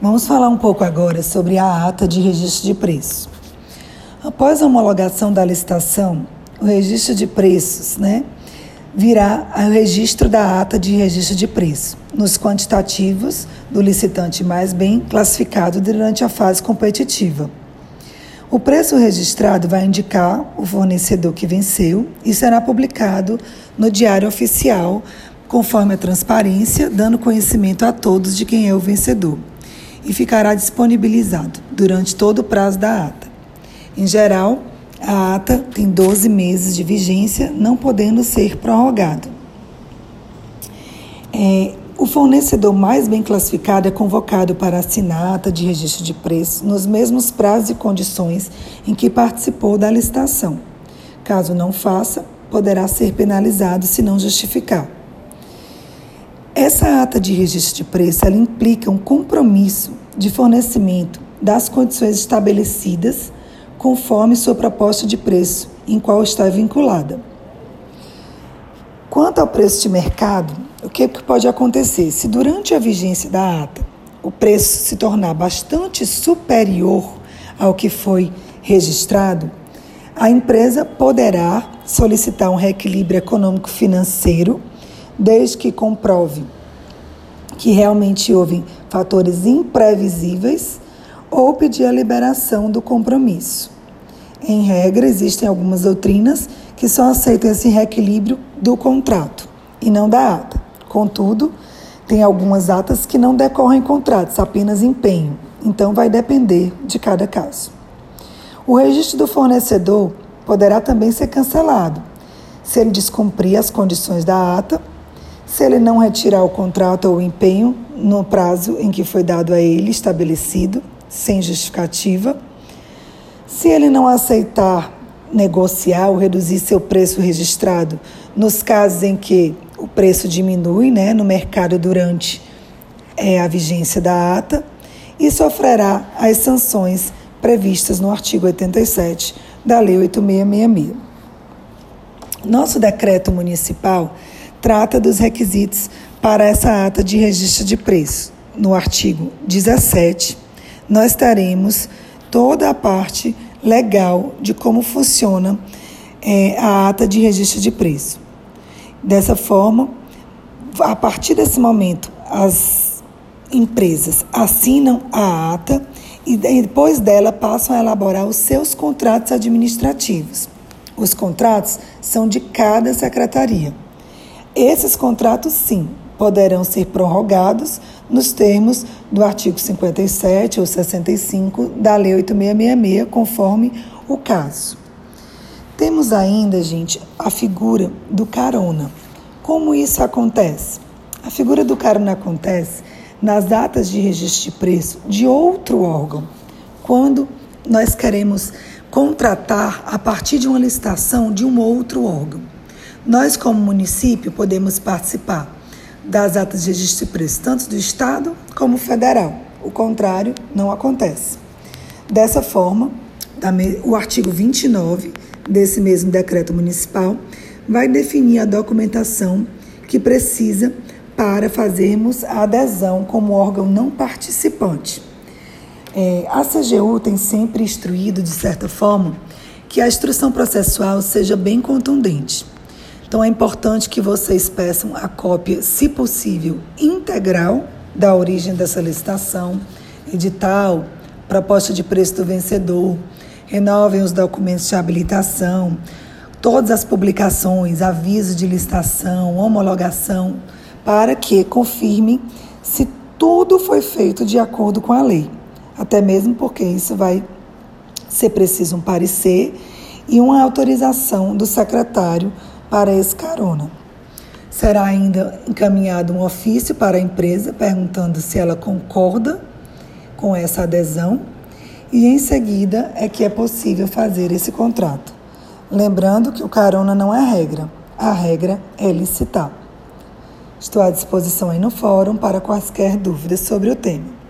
Vamos falar um pouco agora sobre a ata de registro de preço. Após a homologação da licitação, o registro de preços, né, virá o registro da ata de registro de preço, nos quantitativos do licitante mais bem classificado durante a fase competitiva. O preço registrado vai indicar o fornecedor que venceu e será publicado no Diário Oficial, conforme a transparência, dando conhecimento a todos de quem é o vencedor e ficará disponibilizado durante todo o prazo da ata. Em geral, a ata tem 12 meses de vigência, não podendo ser prorrogado. É, o fornecedor mais bem classificado é convocado para assinar ata de registro de preço nos mesmos prazos e condições em que participou da licitação. Caso não faça, poderá ser penalizado se não justificar. Essa ata de registro de preço ela implica um compromisso de fornecimento das condições estabelecidas conforme sua proposta de preço, em qual está vinculada. Quanto ao preço de mercado, o que pode acontecer? Se durante a vigência da ata o preço se tornar bastante superior ao que foi registrado, a empresa poderá solicitar um reequilíbrio econômico-financeiro desde que comprove que realmente houve fatores imprevisíveis ou pedir a liberação do compromisso. Em regra, existem algumas doutrinas que só aceitam esse reequilíbrio do contrato e não da ata. Contudo, tem algumas atas que não decorrem contratos, apenas empenho. Então, vai depender de cada caso. O registro do fornecedor poderá também ser cancelado se ele descumprir as condições da ata se ele não retirar o contrato ou o empenho no prazo em que foi dado a ele estabelecido, sem justificativa, se ele não aceitar negociar ou reduzir seu preço registrado nos casos em que o preço diminui né, no mercado durante é, a vigência da ata e sofrerá as sanções previstas no artigo 87 da Lei 8666. Nosso decreto municipal trata dos requisitos para essa ata de registro de preço. No artigo 17, nós teremos toda a parte legal de como funciona é, a ata de registro de preço. Dessa forma, a partir desse momento, as empresas assinam a ata e depois dela passam a elaborar os seus contratos administrativos. Os contratos são de cada secretaria. Esses contratos, sim, poderão ser prorrogados nos termos do artigo 57 ou 65 da Lei 8666, conforme o caso. Temos ainda, gente, a figura do carona. Como isso acontece? A figura do carona acontece nas datas de registro de preço de outro órgão, quando nós queremos contratar a partir de uma licitação de um outro órgão. Nós, como município, podemos participar das atas de registro de preço, tanto do Estado como federal. O contrário não acontece. Dessa forma, o artigo 29 desse mesmo decreto municipal vai definir a documentação que precisa para fazermos a adesão como órgão não participante. É, a CGU tem sempre instruído, de certa forma, que a instrução processual seja bem contundente. Então é importante que vocês peçam a cópia, se possível, integral da origem dessa licitação, edital, proposta de preço do vencedor, renovem os documentos de habilitação, todas as publicações, aviso de licitação, homologação, para que confirmem se tudo foi feito de acordo com a lei. Até mesmo porque isso vai ser preciso um parecer e uma autorização do secretário para esse carona. Será ainda encaminhado um ofício para a empresa perguntando se ela concorda com essa adesão e em seguida é que é possível fazer esse contrato. Lembrando que o carona não é regra, a regra é licitar. Estou à disposição aí no fórum para quaisquer dúvidas sobre o tema.